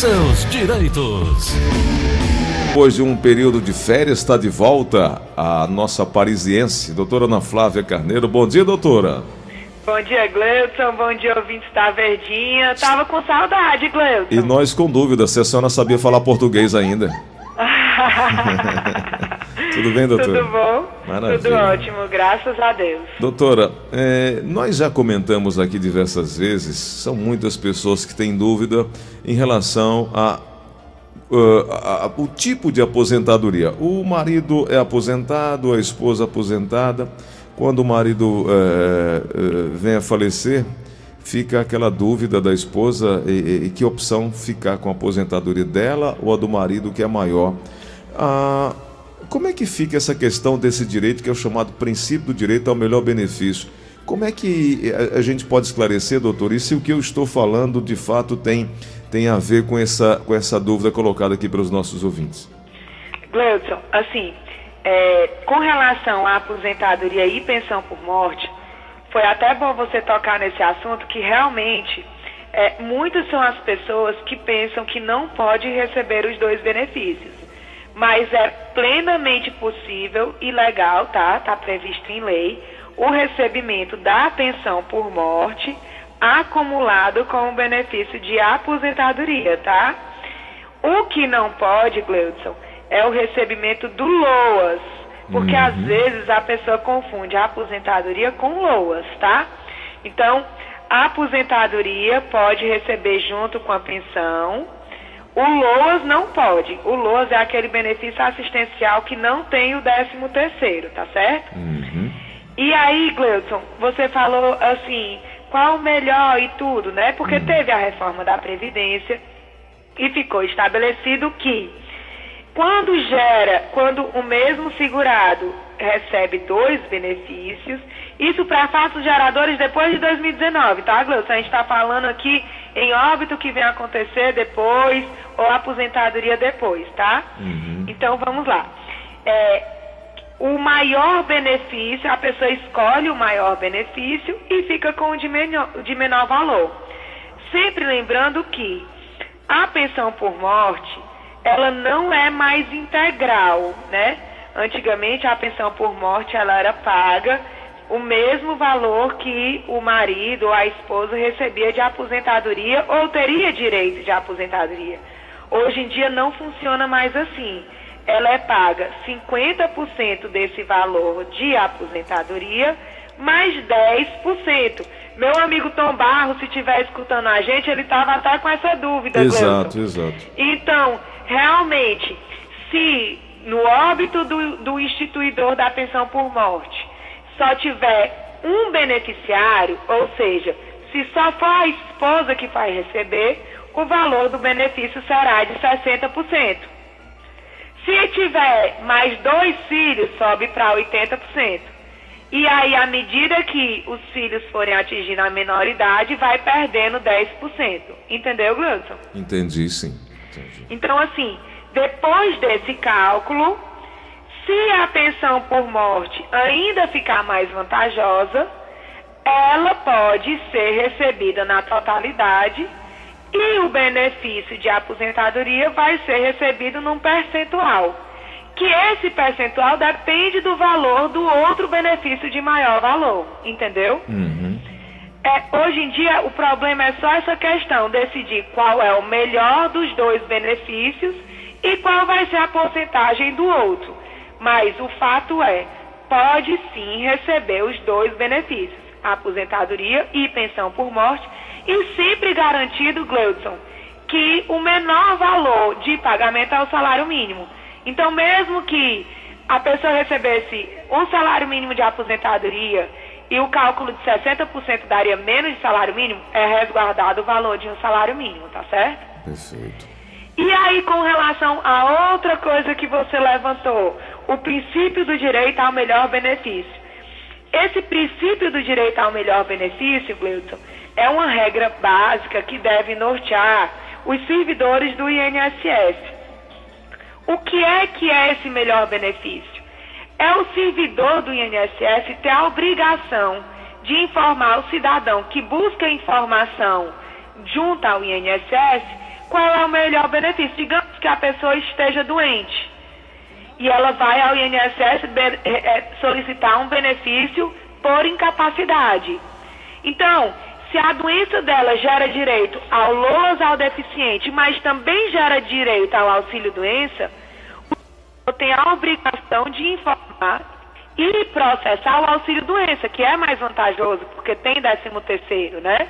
seus direitos. Depois de um período de férias, está de volta a nossa parisiense, doutora Ana Flávia Carneiro. Bom dia, doutora. Bom dia, Gleudson. Bom dia, ouvintes da Verdinha. Tava com saudade, Gleudson. E nós com dúvida se a senhora sabia falar português ainda. Tudo bem, doutora? Tudo bom? Maravilha. Tudo ótimo, graças a Deus. Doutora, é, nós já comentamos aqui diversas vezes, são muitas pessoas que têm dúvida em relação a Uh, a, a, o tipo de aposentadoria. O marido é aposentado, a esposa aposentada. Quando o marido é, é, vem a falecer, fica aquela dúvida da esposa e, e, que opção ficar com a aposentadoria dela ou a do marido que é maior. Como é que fica essa questão desse direito que é o chamado princípio do direito ao melhor benefício? Como é que a gente pode esclarecer, doutor, e se o que eu estou falando de fato tem, tem a ver com essa, com essa dúvida colocada aqui para os nossos ouvintes? Gleudson, assim, é, com relação à aposentadoria e pensão por morte, foi até bom você tocar nesse assunto que realmente é, muitas são as pessoas que pensam que não pode receber os dois benefícios. Mas é plenamente possível e legal, tá? Está previsto em lei o recebimento da pensão por morte acumulado com o benefício de aposentadoria, tá? O que não pode, Gleudson, é o recebimento do LOAS, porque uhum. às vezes a pessoa confunde a aposentadoria com LOAS, tá? Então, a aposentadoria pode receber junto com a pensão, o LOAS não pode. O LOAS é aquele benefício assistencial que não tem o décimo terceiro, tá certo? Uhum. E aí, Gleudson, você falou assim, qual o melhor e tudo, né? Porque uhum. teve a reforma da Previdência e ficou estabelecido que quando gera, quando o mesmo segurado recebe dois benefícios, isso para fatos geradores depois de 2019, tá, Gleudson? A gente está falando aqui em óbito que vem acontecer depois ou aposentadoria depois, tá? Uhum. Então vamos lá. É, o maior benefício, a pessoa escolhe o maior benefício e fica com o de menor, de menor valor. Sempre lembrando que a pensão por morte, ela não é mais integral, né? Antigamente a pensão por morte ela era paga o mesmo valor que o marido ou a esposa recebia de aposentadoria ou teria direito de aposentadoria. Hoje em dia não funciona mais assim ela é paga 50% desse valor de aposentadoria mais 10%. Meu amigo Tom Barro, se estiver escutando a gente, ele estava até com essa dúvida. Exato, exato. Então, realmente, se no óbito do, do instituidor da pensão por morte só tiver um beneficiário, ou seja, se só for a esposa que vai receber, o valor do benefício será de 60%. Se tiver mais dois filhos, sobe para 80%. E aí, à medida que os filhos forem atingindo a menoridade, vai perdendo 10%. Entendeu, Gleudson? Entendi, sim. Entendi. Então, assim, depois desse cálculo, se a pensão por morte ainda ficar mais vantajosa, ela pode ser recebida na totalidade e o benefício de aposentadoria vai ser recebido num percentual. Que esse percentual depende do valor do outro benefício de maior valor. Entendeu? Uhum. É, hoje em dia, o problema é só essa questão: decidir qual é o melhor dos dois benefícios e qual vai ser a porcentagem do outro. Mas o fato é, pode sim receber os dois benefícios, aposentadoria e pensão por morte, e sempre garantido, Gleudson, que o menor valor de pagamento é o salário mínimo. Então, mesmo que a pessoa recebesse um salário mínimo de aposentadoria e o cálculo de 60% daria menos de salário mínimo, é resguardado o valor de um salário mínimo, tá certo? Perfeito. E aí, com relação a outra coisa que você levantou, o princípio do direito ao melhor benefício. Esse princípio do direito ao melhor benefício, Gleudson, é uma regra básica que deve nortear os servidores do INSS. O que é que é esse melhor benefício? É o servidor do INSS ter a obrigação de informar o cidadão que busca informação junto ao INSS qual é o melhor benefício. Digamos que a pessoa esteja doente e ela vai ao INSS eh, eh, solicitar um benefício por incapacidade. Então, se a doença dela gera direito ao LOAS ao deficiente, mas também gera direito ao auxílio-doença, o tem a obrigação de informar e processar o auxílio-doença, que é mais vantajoso, porque tem 13 terceiro, né?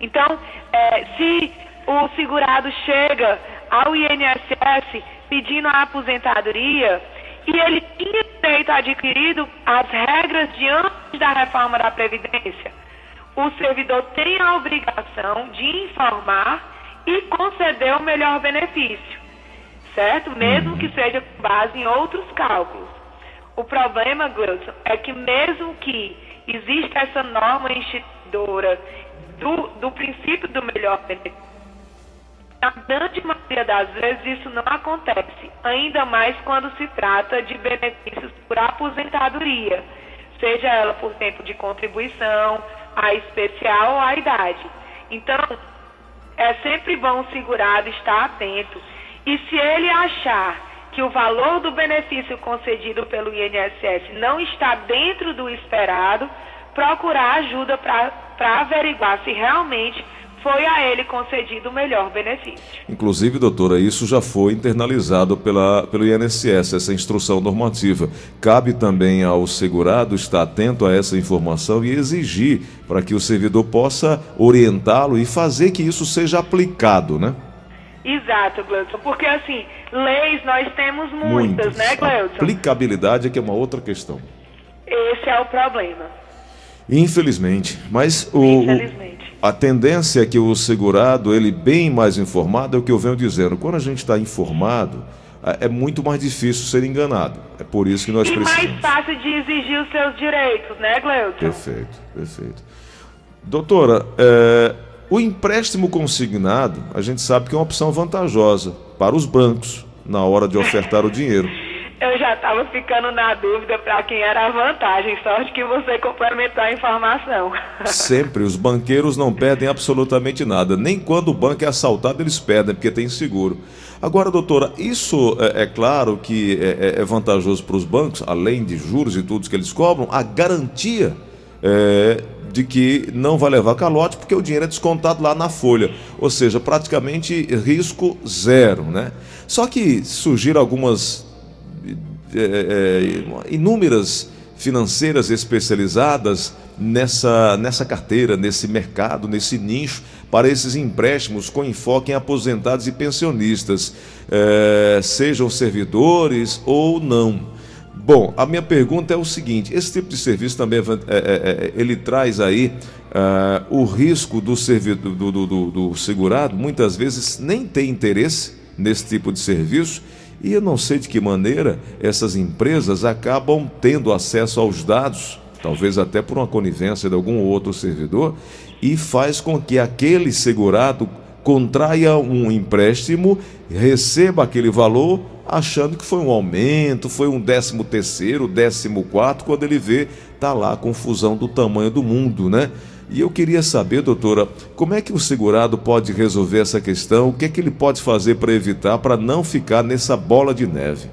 Então, é, se o segurado chega ao INSS pedindo a aposentadoria e ele tinha direito adquirido as regras de antes da reforma da Previdência, o servidor tem a obrigação de informar e conceder o melhor benefício, certo? Mesmo que seja com base em outros cálculos. O problema, Gleuson, é que mesmo que exista essa norma instituidora do, do princípio do melhor benefício, na grande maioria das vezes isso não acontece, ainda mais quando se trata de benefícios por aposentadoria, seja ela por tempo de contribuição, a especial ou a idade. Então, é sempre bom o segurado estar atento. E se ele achar que o valor do benefício concedido pelo INSS não está dentro do esperado, procurar ajuda para averiguar se realmente foi a ele concedido o melhor benefício. Inclusive, doutora, isso já foi internalizado pela, pelo INSS, essa instrução normativa. Cabe também ao segurado estar atento a essa informação e exigir para que o servidor possa orientá-lo e fazer que isso seja aplicado, né? Exato, Gleudson, porque assim, leis nós temos muitas, muitas. né, Gleudson? Aplicabilidade é que é uma outra questão. Esse é o problema. Infelizmente, mas o, Infelizmente a tendência é que o segurado, ele bem mais informado, é o que eu venho dizendo. Quando a gente está informado, é muito mais difícil ser enganado. É por isso que nós e precisamos. E mais fácil de exigir os seus direitos, né, Gleuton? Perfeito, perfeito. Doutora, é, o empréstimo consignado, a gente sabe que é uma opção vantajosa para os bancos na hora de ofertar o dinheiro. Eu já estava ficando na dúvida para quem era a vantagem. Sorte que você complementou a informação. Sempre. Os banqueiros não perdem absolutamente nada. Nem quando o banco é assaltado eles perdem, porque tem seguro. Agora, doutora, isso é, é claro que é, é, é vantajoso para os bancos, além de juros e tudo que eles cobram, a garantia é, de que não vai levar calote, porque o dinheiro é descontado lá na folha. Ou seja, praticamente risco zero, né? Só que surgiram algumas é, é, inúmeras financeiras especializadas nessa, nessa carteira, nesse mercado, nesse nicho, para esses empréstimos com enfoque em aposentados e pensionistas, é, sejam servidores ou não. Bom, a minha pergunta é o seguinte: esse tipo de serviço também é, é, é, ele traz aí uh, o risco do, servidor, do, do, do, do segurado, muitas vezes nem tem interesse nesse tipo de serviço e eu não sei de que maneira essas empresas acabam tendo acesso aos dados, talvez até por uma conivência de algum outro servidor, e faz com que aquele segurado contraia um empréstimo, receba aquele valor, achando que foi um aumento, foi um décimo terceiro, décimo quarto, quando ele vê, tá lá a confusão do tamanho do mundo, né? E eu queria saber, doutora, como é que o segurado pode resolver essa questão? O que é que ele pode fazer para evitar, para não ficar nessa bola de neve?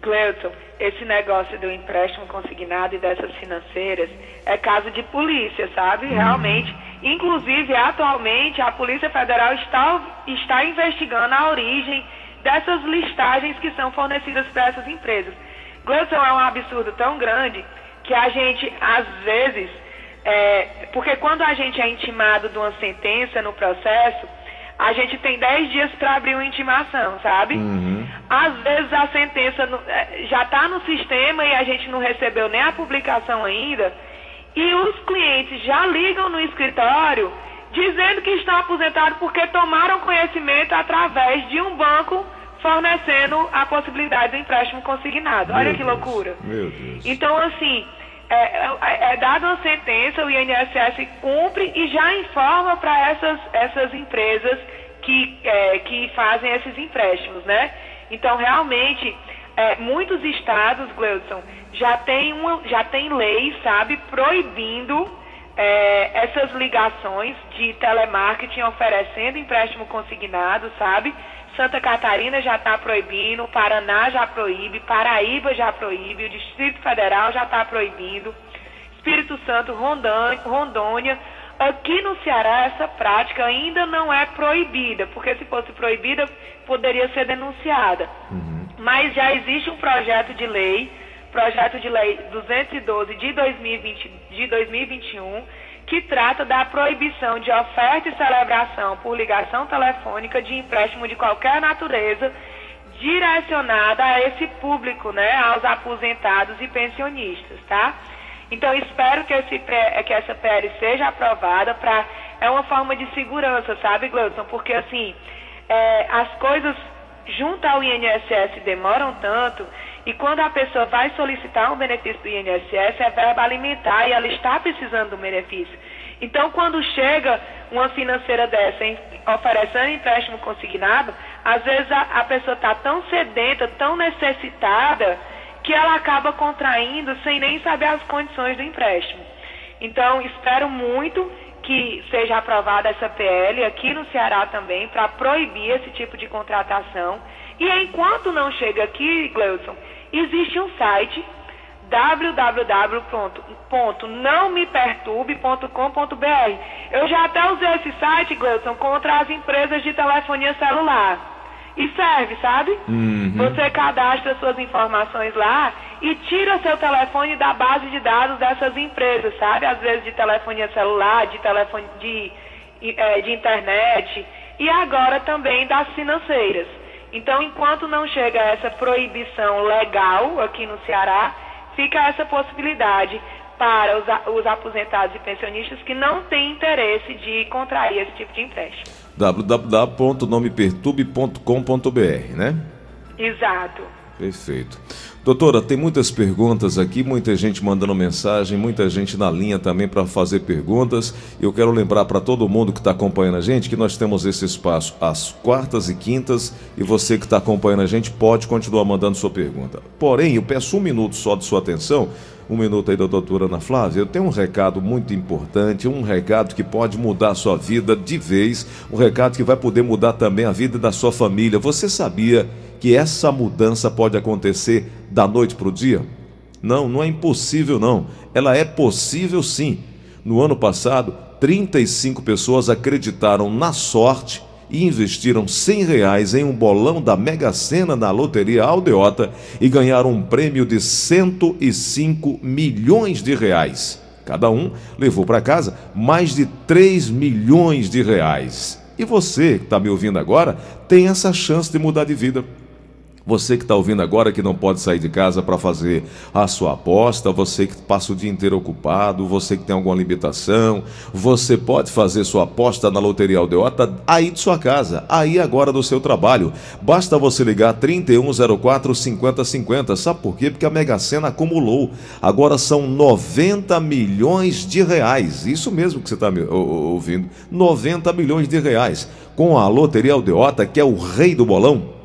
Cleuton, esse negócio do empréstimo consignado e dessas financeiras é caso de polícia, sabe? Hum. Realmente. Inclusive, atualmente, a Polícia Federal está, está investigando a origem dessas listagens que são fornecidas para essas empresas. Gleuton, é um absurdo tão grande que a gente, às vezes, é, porque quando a gente é intimado de uma sentença no processo, a gente tem 10 dias para abrir uma intimação, sabe? Uhum. Às vezes a sentença é, já está no sistema e a gente não recebeu nem a publicação ainda, e os clientes já ligam no escritório dizendo que estão aposentados porque tomaram conhecimento através de um banco fornecendo a possibilidade do empréstimo consignado. Olha Meu que Deus. loucura. Meu Deus. Então, assim, é, é, é dada uma sentença, o INSS cumpre e já informa para essas, essas empresas que, é, que fazem esses empréstimos, né? Então, realmente, é, muitos estados, Gleudson, já tem, uma, já tem lei, sabe, proibindo é, essas ligações de telemarketing oferecendo empréstimo consignado, sabe? Santa Catarina já está proibindo, Paraná já proíbe, Paraíba já proíbe, o Distrito Federal já está proibindo, Espírito Santo, Rondônia. Aqui no Ceará essa prática ainda não é proibida, porque se fosse proibida poderia ser denunciada. Uhum. Mas já existe um projeto de lei, projeto de lei 212 de, 2020, de 2021, que trata da proibição de oferta e celebração por ligação telefônica de empréstimo de qualquer natureza direcionada a esse público, né, aos aposentados e pensionistas, tá? Então espero que, esse, que essa PL seja aprovada para é uma forma de segurança, sabe, Gleudson? Porque assim é, as coisas junto ao INSS demoram tanto e quando a pessoa vai solicitar um benefício do INSS, é verba alimentar e ela está precisando do benefício. Então, quando chega uma financeira dessa em, oferecendo empréstimo consignado, às vezes a, a pessoa está tão sedenta, tão necessitada, que ela acaba contraindo sem nem saber as condições do empréstimo. Então, espero muito que seja aprovada essa PL aqui no Ceará também para proibir esse tipo de contratação. E enquanto não chega aqui, Gleudson, existe um site www.nãomeperturbe.com.br. Eu já até usei esse site, Gleudson, contra as empresas de telefonia celular. E serve, sabe? Uhum. Você cadastra suas informações lá e tira seu telefone da base de dados dessas empresas, sabe? Às vezes de telefonia celular, de telefone de, é, de internet e agora também das financeiras. Então, enquanto não chega essa proibição legal aqui no Ceará, fica essa possibilidade para os, os aposentados e pensionistas que não têm interesse de contrair esse tipo de empréstimo www.nomeperturbe.com.br, né? Exato. Perfeito. Doutora, tem muitas perguntas aqui, muita gente mandando mensagem, muita gente na linha também para fazer perguntas. Eu quero lembrar para todo mundo que está acompanhando a gente que nós temos esse espaço às quartas e quintas e você que está acompanhando a gente pode continuar mandando sua pergunta. Porém, eu peço um minuto só de sua atenção um minuto aí da doutora Ana Flávia. Eu tenho um recado muito importante, um recado que pode mudar a sua vida de vez, um recado que vai poder mudar também a vida da sua família. Você sabia que essa mudança pode acontecer da noite para o dia? Não, não é impossível não. Ela é possível sim. No ano passado, 35 pessoas acreditaram na sorte e investiram 100 reais em um bolão da Mega Sena na loteria Aldeota e ganharam um prêmio de 105 milhões de reais. Cada um levou para casa mais de 3 milhões de reais. E você que está me ouvindo agora tem essa chance de mudar de vida. Você que está ouvindo agora que não pode sair de casa para fazer a sua aposta, você que passa o dia inteiro ocupado, você que tem alguma limitação, você pode fazer sua aposta na Loteria Aldeota aí de sua casa, aí agora do seu trabalho. Basta você ligar 3104 5050. Sabe por quê? Porque a Mega Sena acumulou. Agora são 90 milhões de reais. Isso mesmo que você está ouvindo. 90 milhões de reais. Com a Loteria Aldeota, que é o rei do bolão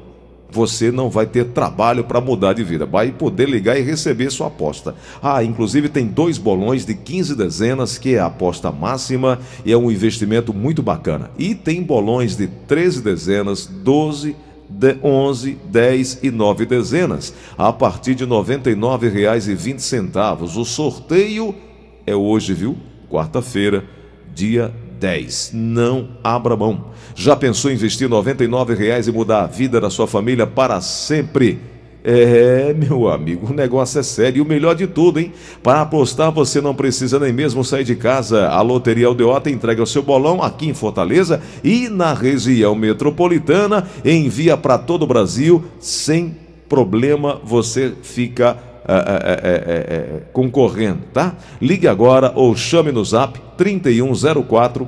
você não vai ter trabalho para mudar de vida. Vai poder ligar e receber sua aposta. Ah, inclusive tem dois bolões de 15 dezenas, que é a aposta máxima e é um investimento muito bacana. E tem bolões de 13 dezenas, 12 de 11, 10 e 9 dezenas, a partir de R$ 99,20. O sorteio é hoje, viu? Quarta-feira, dia 10. Não abra mão. Já pensou em investir R$ 99,00 e mudar a vida da sua família para sempre? É, meu amigo, o negócio é sério e o melhor de tudo, hein? Para apostar você não precisa nem mesmo sair de casa. A Loteria Aldeota entrega o seu bolão aqui em Fortaleza e na região metropolitana envia para todo o Brasil sem problema. Você fica é, é, é, concorrendo, tá? Ligue agora ou chame no zap 3104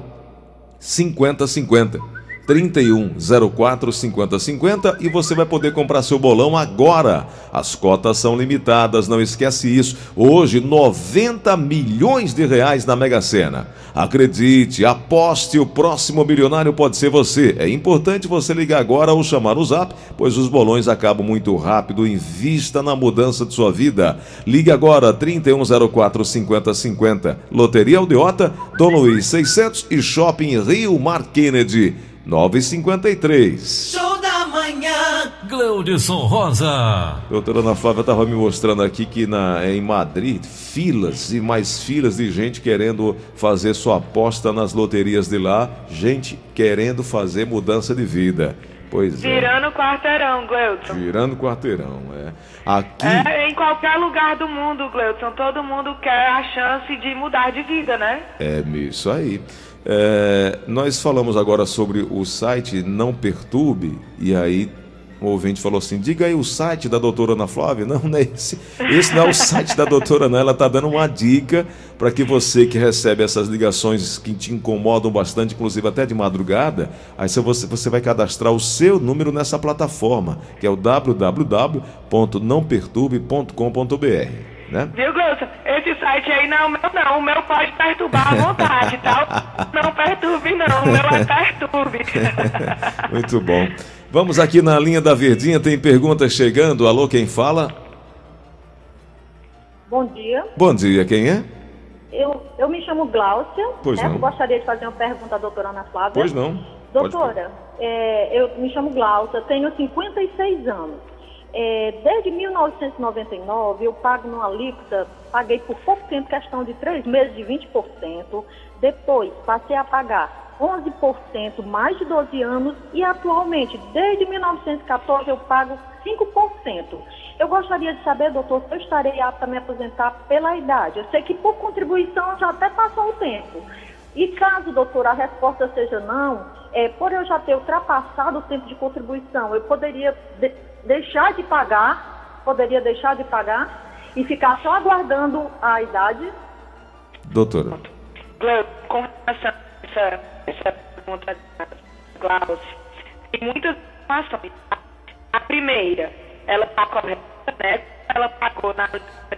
5050. 3104 5050 e você vai poder comprar seu bolão agora. As cotas são limitadas, não esquece isso. Hoje, 90 milhões de reais na Mega Sena. Acredite, aposte, o próximo milionário pode ser você. É importante você ligar agora ou chamar o Zap, pois os bolões acabam muito rápido. Invista na mudança de sua vida. Ligue agora 3104 5050. Loteria Aldeota, Dom Luiz 600 e Shopping Rio Mar Kennedy. 953. Show da manhã. Gleudson Rosa. Doutora Ana Flávia estava me mostrando aqui que na, em Madrid, filas e mais filas de gente querendo fazer sua aposta nas loterias de lá, gente querendo fazer mudança de vida. Pois é. Virando quarteirão, Gleudson. Virando quarteirão, é. Aqui... É, em qualquer lugar do mundo, Gleudson, todo mundo quer a chance de mudar de vida, né? É isso aí. É, nós falamos agora sobre o site Não Perturbe, e aí um ouvinte falou assim: diga aí o site da doutora Ana Flávia. Não, não é esse. Esse não é o site da doutora Ana, ela está dando uma dica para que você que recebe essas ligações que te incomodam bastante, inclusive até de madrugada, aí você, você vai cadastrar o seu número nessa plataforma, que é o www.nãoperturbe.com.br né? Viu, Gleuson? Esse site aí não é o meu, não. O meu pode perturbar à vontade, tá? Não perturbe, não. O meu é perturbe. Muito bom. Vamos aqui na linha da Verdinha, tem perguntas chegando. Alô, quem fala? Bom dia. Bom dia, quem é? Eu, eu me chamo Gláucia. Pois né? não. Eu gostaria de fazer uma pergunta à doutora Ana Flávia. Pois não. Doutora, é, eu me chamo Gláucia, tenho 56 anos. É, desde 1999, eu pago numa alíquota, paguei por pouco tempo, questão de três meses, de 20%. Depois, passei a pagar 11% mais de 12 anos e atualmente, desde 1914, eu pago 5%. Eu gostaria de saber, doutor, se eu estarei apta a me aposentar pela idade. Eu sei que por contribuição já até passou o tempo. E caso, doutor, a resposta seja não, é, por eu já ter ultrapassado o tempo de contribuição, eu poderia de deixar de pagar, poderia deixar de pagar e ficar só aguardando a idade? Doutora. com relação a essa, essa pergunta da Glaucia, tem muitas informações. A primeira, ela está correta, né? Ela pagou na.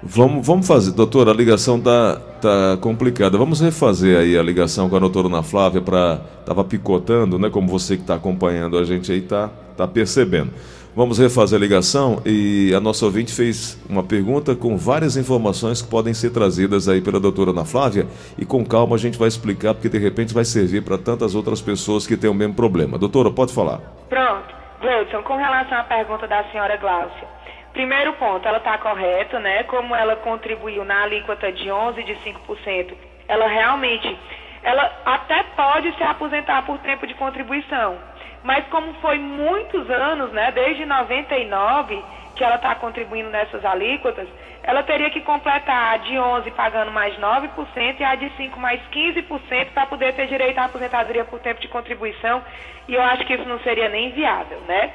Vamos, vamos fazer, doutora, a ligação tá, tá complicada. Vamos refazer aí a ligação com a doutora Ana Flávia para. Tava picotando, né? Como você que está acompanhando a gente aí tá, tá percebendo. Vamos refazer a ligação e a nossa ouvinte fez uma pergunta com várias informações que podem ser trazidas aí pela doutora Ana Flávia e com calma a gente vai explicar porque de repente vai servir para tantas outras pessoas que têm o mesmo problema. Doutora, pode falar. Pronto. Wilson, com relação à pergunta da senhora Gláucia, primeiro ponto, ela está correta, né? Como ela contribuiu na alíquota de 11 de 5%, ela realmente, ela até pode se aposentar por tempo de contribuição mas como foi muitos anos, né, desde 99 que ela está contribuindo nessas alíquotas, ela teria que completar a de 11 pagando mais 9% e a de 5 mais 15% para poder ter direito à aposentadoria por tempo de contribuição, e eu acho que isso não seria nem viável, né?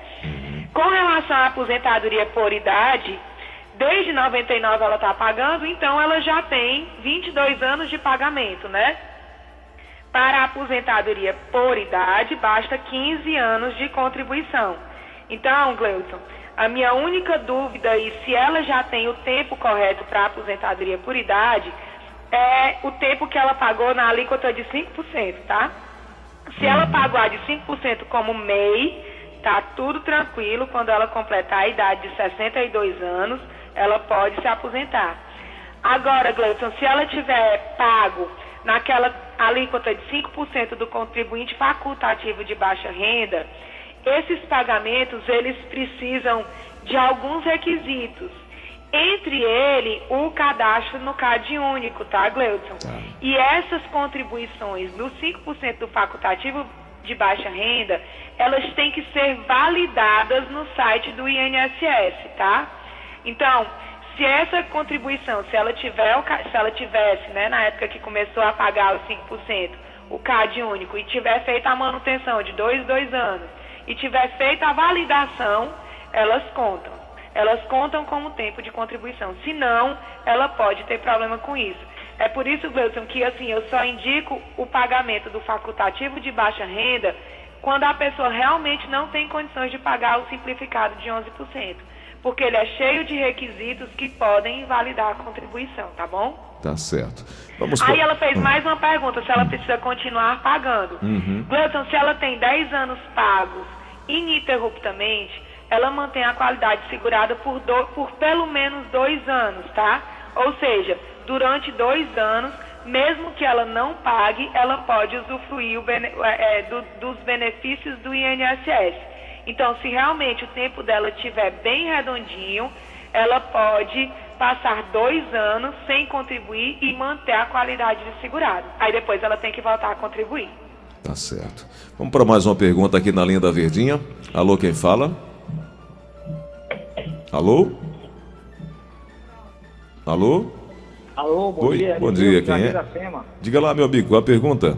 Com relação à aposentadoria por idade, desde 99 ela está pagando, então ela já tem 22 anos de pagamento, né? Para a aposentadoria por idade, basta 15 anos de contribuição. Então, Gleudson, a minha única dúvida e se ela já tem o tempo correto para a aposentadoria por idade é o tempo que ela pagou na alíquota de 5%, tá? Se ela uhum. pagou a de 5% como MEI, tá tudo tranquilo. Quando ela completar a idade de 62 anos, ela pode se aposentar. Agora, Gleudson, se ela tiver pago naquela alíquota de 5% do contribuinte facultativo de baixa renda, esses pagamentos eles precisam de alguns requisitos. Entre ele, o cadastro no CAD único, tá, Gleudson? Tá. E essas contribuições dos 5% do facultativo de baixa renda, elas têm que ser validadas no site do INSS, tá? Então, se essa contribuição, se ela, tiver, se ela tivesse, né, na época que começou a pagar os 5%, o CAD único, e tiver feito a manutenção de dois, dois anos, e tiver feito a validação, elas contam. Elas contam como tempo de contribuição. Se não, ela pode ter problema com isso. É por isso, Wilson, que assim, eu só indico o pagamento do facultativo de baixa renda quando a pessoa realmente não tem condições de pagar o simplificado de 11%, porque ele é cheio de requisitos que podem invalidar a contribuição, tá bom? Tá certo. Vamos Aí ela fez Ah, mais uma pergunta, se ela precisa continuar pagando. Uhum. Gleuton, se ela tem 10 anos pagos ininterruptamente, ela mantém a qualidade segurada por, do- por pelo menos dois anos, tá? Ou seja, durante dois anos, mesmo que ela não pague, ela pode usufruir bene- é, é, do- dos benefícios do INSS. Então, se realmente o tempo dela estiver bem redondinho, ela pode passar dois anos sem contribuir e manter a qualidade de segurado. Aí depois ela tem que voltar a contribuir. Tá certo. Vamos para mais uma pergunta aqui na linha da Verdinha. Alô, quem fala? Alô? Alô? Alô, bom Oi, dia. bom dia, quem é? Diga lá, meu amigo, qual a pergunta?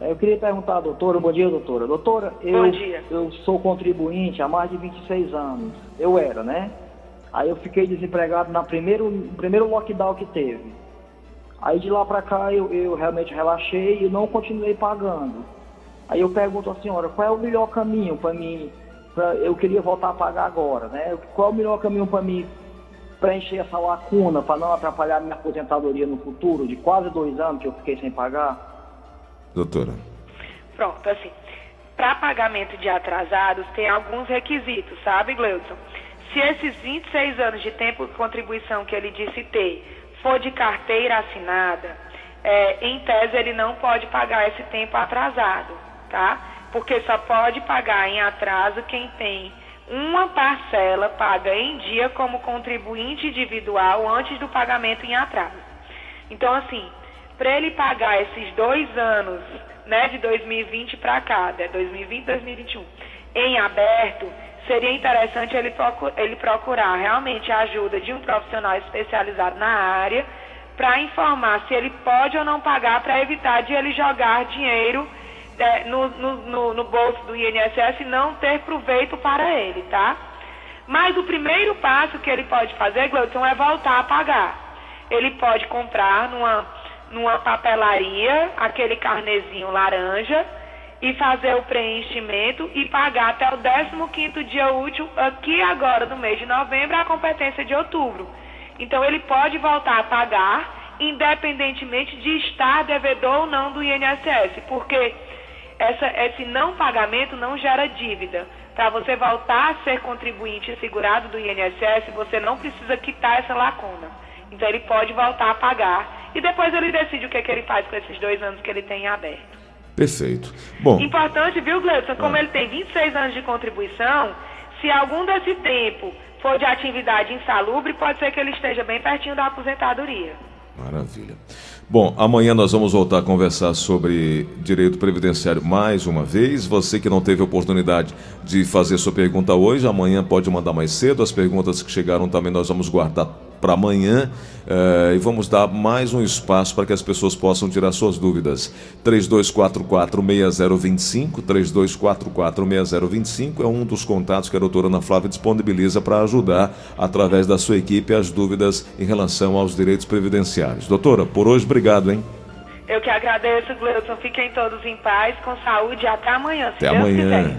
É, Eu queria perguntar à doutora, bom dia, doutora. Doutora, eu, Bom dia. eu sou contribuinte há mais de 26 anos. Eu era, né? Aí eu fiquei desempregado na primeiro, no primeiro lockdown que teve. Aí de lá pra cá eu, eu realmente relaxei e não continuei pagando. Aí eu pergunto à senhora, qual é o melhor caminho para mim? Pra, eu queria voltar a pagar agora, né? Qual é o melhor caminho para mim preencher essa lacuna, para não atrapalhar minha aposentadoria no futuro, de quase dois anos que eu fiquei sem pagar? Doutora. Pronto, assim, para pagamento de atrasados tem alguns requisitos, sabe, Gleudson? Se esses 26 anos de tempo de contribuição que ele disse ter for de carteira assinada, é, em tese ele não pode pagar esse tempo atrasado, tá? Porque só pode pagar em atraso quem tem uma parcela paga em dia como contribuinte individual antes do pagamento em atraso. Então, assim, para ele pagar esses dois anos, né, de 2020 para cá, né, 2020 2021, em aberto, seria interessante ele, procu- ele procurar realmente a ajuda de um profissional especializado na área para informar se ele pode ou não pagar para evitar de ele jogar dinheiro é, no, no- no- no bolso do INSS e não ter proveito para ele, tá? Mas o primeiro passo que ele pode fazer, Gleuton, é voltar a pagar. Ele pode comprar numa, numa papelaria aquele carnezinho laranja e fazer o preenchimento e pagar até o 15º dia útil aqui agora no mês de novembro a competência de outubro. Então ele pode voltar a pagar independentemente de estar devedor ou não do INSS, porque essa, esse não pagamento não gera dívida. Para você voltar a ser contribuinte segurado do INSS, você não precisa quitar essa lacuna. Então ele pode voltar a pagar e depois ele decide o que, que ele faz com esses dois anos que ele tem em aberto. Perfeito. Bom, Importante, viu, Gleudson? Como Ah. ele tem 26 anos de contribuição, se algum desse tempo for de atividade insalubre, pode ser que ele esteja bem pertinho da aposentadoria. Maravilha. Bom, amanhã nós vamos voltar a conversar sobre direito previdenciário mais uma vez. Você que não teve oportunidade de fazer sua pergunta hoje, amanhã pode mandar mais cedo. As perguntas que chegaram também nós vamos guardar para amanhã eh, e vamos dar mais um espaço para que as pessoas possam tirar suas dúvidas. 3244-6025, 3244-6025 é um dos contatos que a doutora Ana Flávia disponibiliza para ajudar, através da sua equipe, as dúvidas em relação aos direitos previdenciários. Doutora, por hoje, obrigado, hein? Eu que agradeço, Gleudson. Fiquem todos em paz, com saúde e até amanhã, se Até Deus amanhã. quiser.